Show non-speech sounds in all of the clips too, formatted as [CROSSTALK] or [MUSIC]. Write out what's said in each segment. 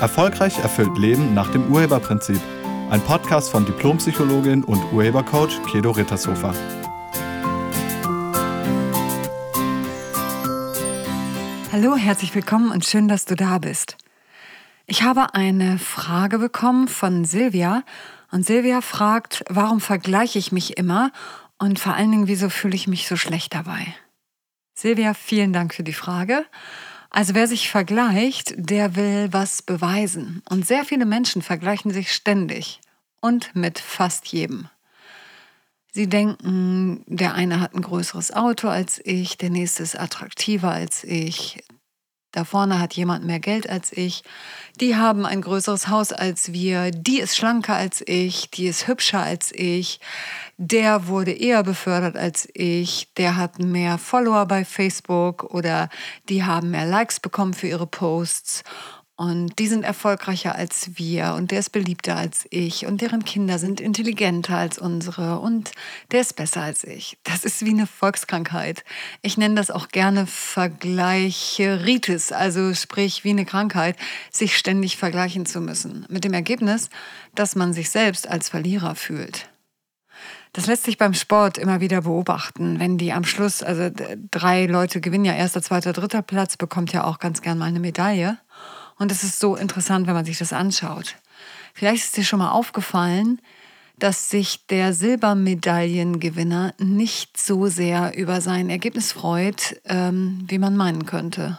Erfolgreich erfüllt Leben nach dem Urheberprinzip. Ein Podcast von Diplompsychologin und Urhebercoach Kedo Rittershofer. Hallo, herzlich willkommen und schön, dass du da bist. Ich habe eine Frage bekommen von Silvia und Silvia fragt, warum vergleiche ich mich immer und vor allen Dingen, wieso fühle ich mich so schlecht dabei? Silvia, vielen Dank für die Frage. Also wer sich vergleicht, der will was beweisen. Und sehr viele Menschen vergleichen sich ständig und mit fast jedem. Sie denken, der eine hat ein größeres Auto als ich, der nächste ist attraktiver als ich, da vorne hat jemand mehr Geld als ich. Die haben ein größeres Haus als wir. Die ist schlanker als ich. Die ist hübscher als ich. Der wurde eher befördert als ich. Der hat mehr Follower bei Facebook oder die haben mehr Likes bekommen für ihre Posts. Und die sind erfolgreicher als wir und der ist beliebter als ich und deren Kinder sind intelligenter als unsere und der ist besser als ich. Das ist wie eine Volkskrankheit. Ich nenne das auch gerne Vergleicheritis, also sprich wie eine Krankheit, sich ständig vergleichen zu müssen. Mit dem Ergebnis, dass man sich selbst als Verlierer fühlt. Das lässt sich beim Sport immer wieder beobachten, wenn die am Schluss, also drei Leute gewinnen ja erster, zweiter, dritter Platz, bekommt ja auch ganz gern mal eine Medaille. Und es ist so interessant, wenn man sich das anschaut. Vielleicht ist dir schon mal aufgefallen, dass sich der Silbermedaillengewinner nicht so sehr über sein Ergebnis freut, ähm, wie man meinen könnte.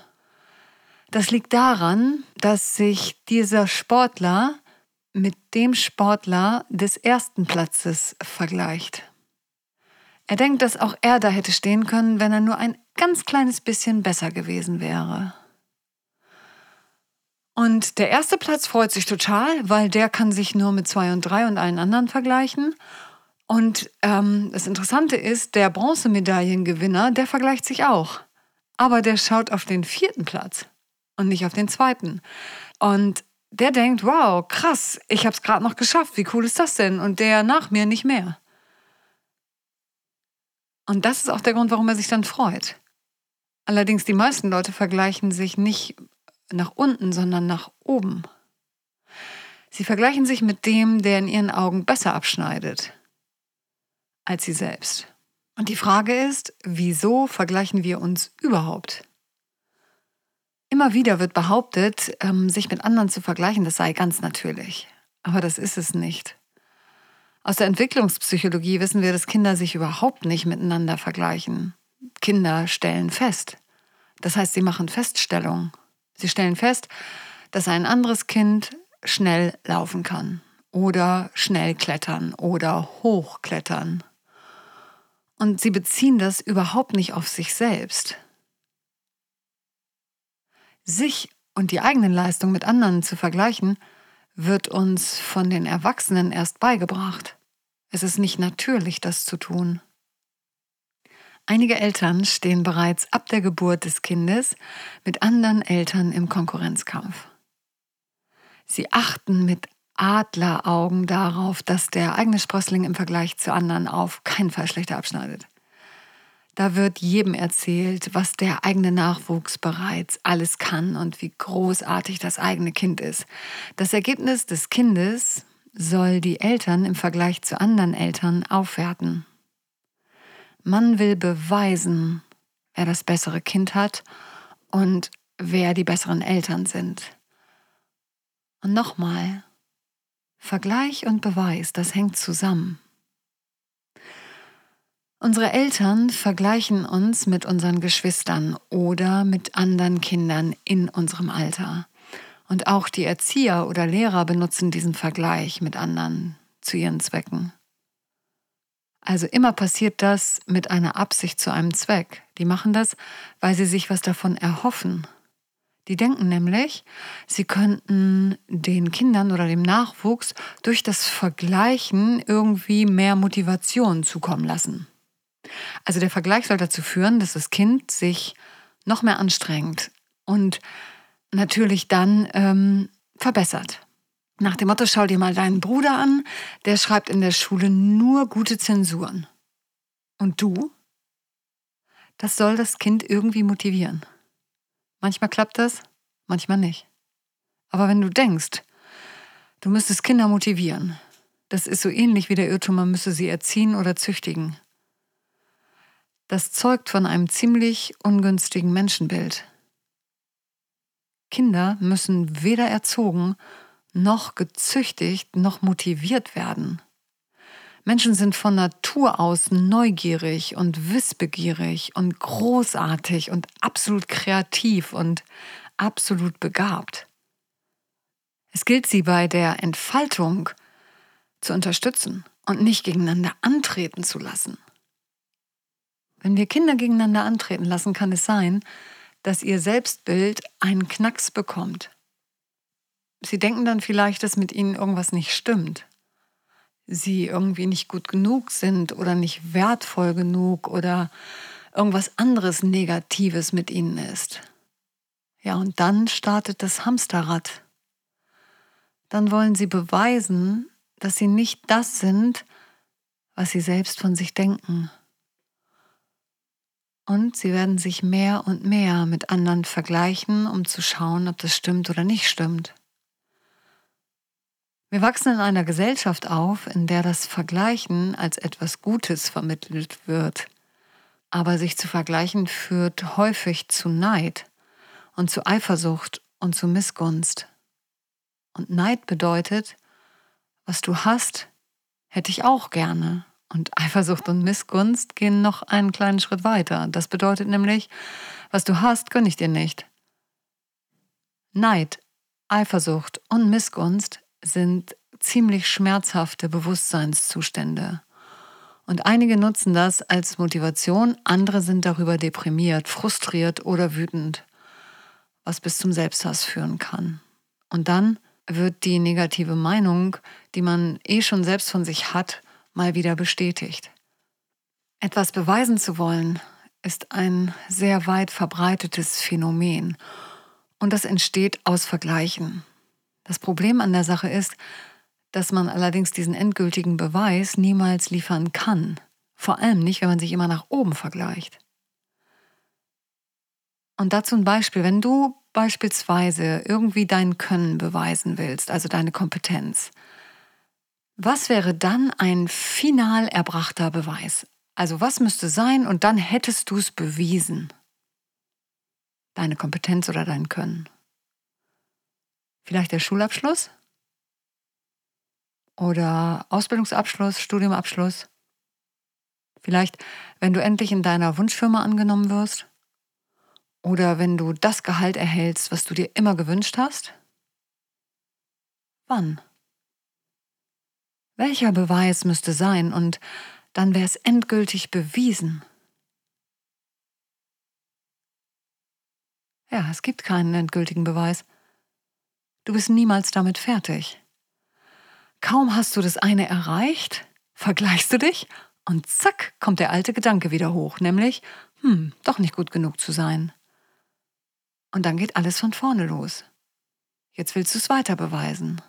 Das liegt daran, dass sich dieser Sportler mit dem Sportler des ersten Platzes vergleicht. Er denkt, dass auch er da hätte stehen können, wenn er nur ein ganz kleines bisschen besser gewesen wäre. Und der erste Platz freut sich total, weil der kann sich nur mit zwei und drei und allen anderen vergleichen. Und ähm, das Interessante ist, der Bronzemedaillengewinner, der vergleicht sich auch. Aber der schaut auf den vierten Platz und nicht auf den zweiten. Und der denkt, wow, krass, ich habe es gerade noch geschafft, wie cool ist das denn? Und der nach mir nicht mehr. Und das ist auch der Grund, warum er sich dann freut. Allerdings die meisten Leute vergleichen sich nicht nach unten, sondern nach oben. Sie vergleichen sich mit dem, der in ihren Augen besser abschneidet als sie selbst. Und die Frage ist, wieso vergleichen wir uns überhaupt? Immer wieder wird behauptet, ähm, sich mit anderen zu vergleichen, das sei ganz natürlich. Aber das ist es nicht. Aus der Entwicklungspsychologie wissen wir, dass Kinder sich überhaupt nicht miteinander vergleichen. Kinder stellen fest. Das heißt, sie machen Feststellungen. Sie stellen fest, dass ein anderes Kind schnell laufen kann oder schnell klettern oder hochklettern. Und sie beziehen das überhaupt nicht auf sich selbst. Sich und die eigenen Leistungen mit anderen zu vergleichen, wird uns von den Erwachsenen erst beigebracht. Es ist nicht natürlich, das zu tun. Einige Eltern stehen bereits ab der Geburt des Kindes mit anderen Eltern im Konkurrenzkampf. Sie achten mit Adleraugen darauf, dass der eigene Sprössling im Vergleich zu anderen auf keinen Fall schlechter abschneidet. Da wird jedem erzählt, was der eigene Nachwuchs bereits alles kann und wie großartig das eigene Kind ist. Das Ergebnis des Kindes soll die Eltern im Vergleich zu anderen Eltern aufwerten. Man will beweisen, wer das bessere Kind hat und wer die besseren Eltern sind. Und nochmal, Vergleich und Beweis, das hängt zusammen. Unsere Eltern vergleichen uns mit unseren Geschwistern oder mit anderen Kindern in unserem Alter. Und auch die Erzieher oder Lehrer benutzen diesen Vergleich mit anderen zu ihren Zwecken. Also immer passiert das mit einer Absicht zu einem Zweck. Die machen das, weil sie sich was davon erhoffen. Die denken nämlich, sie könnten den Kindern oder dem Nachwuchs durch das Vergleichen irgendwie mehr Motivation zukommen lassen. Also der Vergleich soll dazu führen, dass das Kind sich noch mehr anstrengt und natürlich dann ähm, verbessert. Nach dem Motto, schau dir mal deinen Bruder an, der schreibt in der Schule nur gute Zensuren. Und du? Das soll das Kind irgendwie motivieren. Manchmal klappt das, manchmal nicht. Aber wenn du denkst, du müsstest Kinder motivieren, das ist so ähnlich wie der Irrtum, man müsse sie erziehen oder züchtigen. Das zeugt von einem ziemlich ungünstigen Menschenbild. Kinder müssen weder erzogen noch gezüchtigt noch motiviert werden. Menschen sind von Natur aus neugierig und wissbegierig und großartig und absolut kreativ und absolut begabt. Es gilt sie bei der Entfaltung zu unterstützen und nicht gegeneinander antreten zu lassen. Wenn wir Kinder gegeneinander antreten lassen, kann es sein, dass ihr Selbstbild einen Knacks bekommt. Sie denken dann vielleicht, dass mit ihnen irgendwas nicht stimmt. Sie irgendwie nicht gut genug sind oder nicht wertvoll genug oder irgendwas anderes Negatives mit ihnen ist. Ja, und dann startet das Hamsterrad. Dann wollen sie beweisen, dass sie nicht das sind, was sie selbst von sich denken. Und sie werden sich mehr und mehr mit anderen vergleichen, um zu schauen, ob das stimmt oder nicht stimmt. Wir wachsen in einer Gesellschaft auf, in der das Vergleichen als etwas Gutes vermittelt wird. Aber sich zu vergleichen führt häufig zu Neid und zu Eifersucht und zu Missgunst. Und Neid bedeutet, was du hast, hätte ich auch gerne. Und Eifersucht und Missgunst gehen noch einen kleinen Schritt weiter. Das bedeutet nämlich, was du hast, gönne ich dir nicht. Neid, Eifersucht und Missgunst sind ziemlich schmerzhafte Bewusstseinszustände. Und einige nutzen das als Motivation, andere sind darüber deprimiert, frustriert oder wütend, was bis zum Selbsthass führen kann. Und dann wird die negative Meinung, die man eh schon selbst von sich hat, mal wieder bestätigt. Etwas beweisen zu wollen, ist ein sehr weit verbreitetes Phänomen und das entsteht aus Vergleichen. Das Problem an der Sache ist, dass man allerdings diesen endgültigen Beweis niemals liefern kann, vor allem nicht, wenn man sich immer nach oben vergleicht. Und dazu ein Beispiel, wenn du beispielsweise irgendwie dein Können beweisen willst, also deine Kompetenz, was wäre dann ein final erbrachter Beweis? Also was müsste sein und dann hättest du es bewiesen? Deine Kompetenz oder dein Können? Vielleicht der Schulabschluss? Oder Ausbildungsabschluss, Studiumabschluss? Vielleicht, wenn du endlich in deiner Wunschfirma angenommen wirst? Oder wenn du das Gehalt erhältst, was du dir immer gewünscht hast? Wann? Welcher Beweis müsste sein und dann wäre es endgültig bewiesen? Ja, es gibt keinen endgültigen Beweis. Du bist niemals damit fertig. Kaum hast du das eine erreicht, vergleichst du dich und zack kommt der alte Gedanke wieder hoch, nämlich, hm, doch nicht gut genug zu sein. Und dann geht alles von vorne los. Jetzt willst du es weiter beweisen.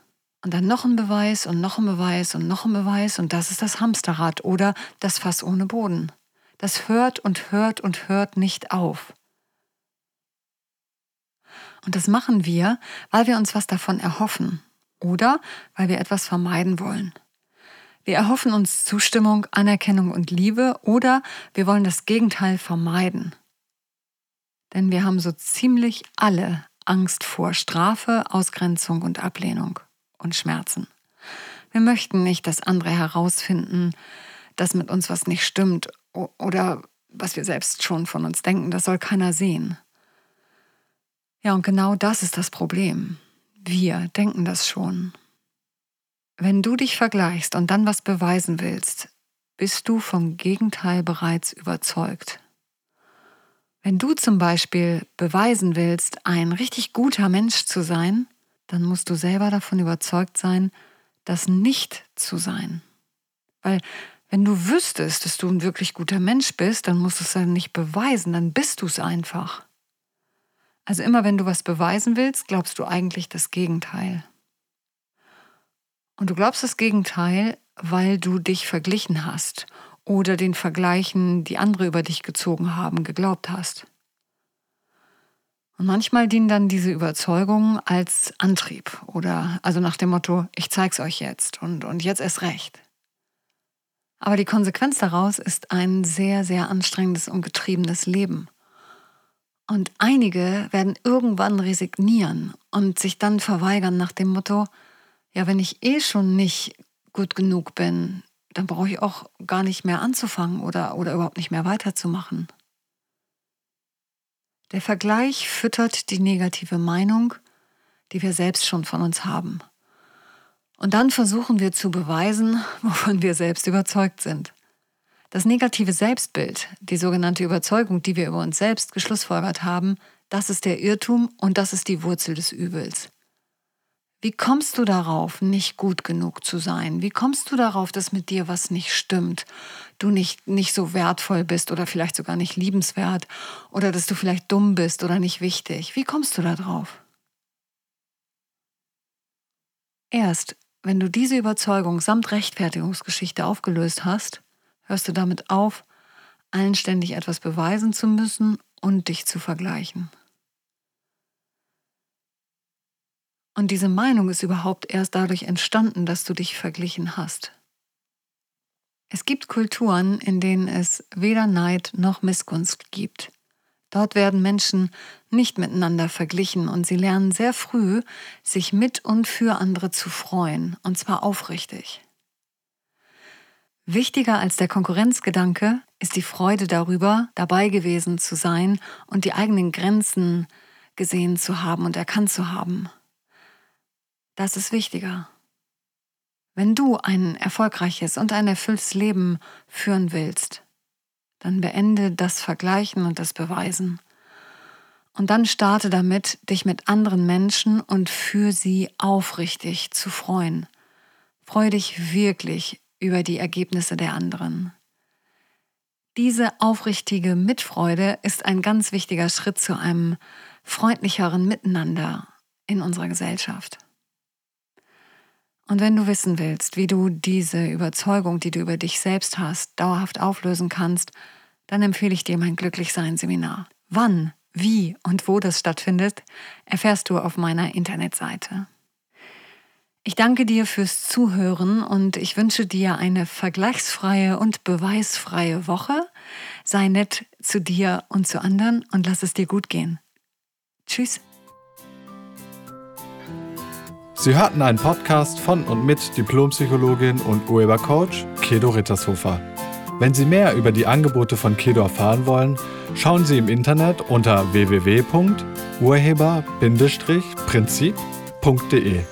Und dann noch ein Beweis und noch ein Beweis und noch ein Beweis und das ist das Hamsterrad oder das Fass ohne Boden. Das hört und hört und hört nicht auf. Und das machen wir, weil wir uns was davon erhoffen oder weil wir etwas vermeiden wollen. Wir erhoffen uns Zustimmung, Anerkennung und Liebe oder wir wollen das Gegenteil vermeiden. Denn wir haben so ziemlich alle Angst vor Strafe, Ausgrenzung und Ablehnung und Schmerzen. Wir möchten nicht, dass andere herausfinden, dass mit uns was nicht stimmt oder was wir selbst schon von uns denken. Das soll keiner sehen. Ja, und genau das ist das Problem. Wir denken das schon. Wenn du dich vergleichst und dann was beweisen willst, bist du vom Gegenteil bereits überzeugt. Wenn du zum Beispiel beweisen willst, ein richtig guter Mensch zu sein, dann musst du selber davon überzeugt sein, das nicht zu sein. Weil wenn du wüsstest, dass du ein wirklich guter Mensch bist, dann musst du es dann nicht beweisen, dann bist du es einfach. Also immer wenn du was beweisen willst, glaubst du eigentlich das Gegenteil. Und du glaubst das Gegenteil, weil du dich verglichen hast oder den Vergleichen, die andere über dich gezogen haben, geglaubt hast. Und manchmal dienen dann diese Überzeugungen als Antrieb oder also nach dem Motto, ich zeig's euch jetzt und, und jetzt erst recht. Aber die Konsequenz daraus ist ein sehr, sehr anstrengendes und getriebenes Leben. Und einige werden irgendwann resignieren und sich dann verweigern nach dem Motto, ja, wenn ich eh schon nicht gut genug bin, dann brauche ich auch gar nicht mehr anzufangen oder, oder überhaupt nicht mehr weiterzumachen. Der Vergleich füttert die negative Meinung, die wir selbst schon von uns haben. Und dann versuchen wir zu beweisen, [LAUGHS] wovon wir selbst überzeugt sind. Das negative Selbstbild, die sogenannte Überzeugung, die wir über uns selbst geschlussfolgert haben, das ist der Irrtum und das ist die Wurzel des Übels. Wie kommst du darauf, nicht gut genug zu sein? Wie kommst du darauf, dass mit dir was nicht stimmt? Du nicht, nicht so wertvoll bist oder vielleicht sogar nicht liebenswert oder dass du vielleicht dumm bist oder nicht wichtig. Wie kommst du darauf? Erst wenn du diese Überzeugung samt Rechtfertigungsgeschichte aufgelöst hast, hörst du damit auf, allen ständig etwas beweisen zu müssen und dich zu vergleichen. Und diese Meinung ist überhaupt erst dadurch entstanden, dass du dich verglichen hast. Es gibt Kulturen, in denen es weder Neid noch Missgunst gibt. Dort werden Menschen nicht miteinander verglichen und sie lernen sehr früh, sich mit und für andere zu freuen, und zwar aufrichtig. Wichtiger als der Konkurrenzgedanke ist die Freude darüber, dabei gewesen zu sein und die eigenen Grenzen gesehen zu haben und erkannt zu haben. Das ist wichtiger. Wenn du ein erfolgreiches und ein erfülltes Leben führen willst, dann beende das Vergleichen und das Beweisen. Und dann starte damit, dich mit anderen Menschen und für sie aufrichtig zu freuen. Freue dich wirklich über die Ergebnisse der anderen. Diese aufrichtige Mitfreude ist ein ganz wichtiger Schritt zu einem freundlicheren Miteinander in unserer Gesellschaft. Und wenn du wissen willst, wie du diese Überzeugung, die du über dich selbst hast, dauerhaft auflösen kannst, dann empfehle ich dir mein Glücklichsein-Seminar. Wann, wie und wo das stattfindet, erfährst du auf meiner Internetseite. Ich danke dir fürs Zuhören und ich wünsche dir eine vergleichsfreie und beweisfreie Woche. Sei nett zu dir und zu anderen und lass es dir gut gehen. Tschüss. Sie hörten einen Podcast von und mit Diplompsychologin und Urhebercoach Kedo Rittershofer. Wenn Sie mehr über die Angebote von Kedo erfahren wollen, schauen Sie im Internet unter www.urheber-prinzip.de.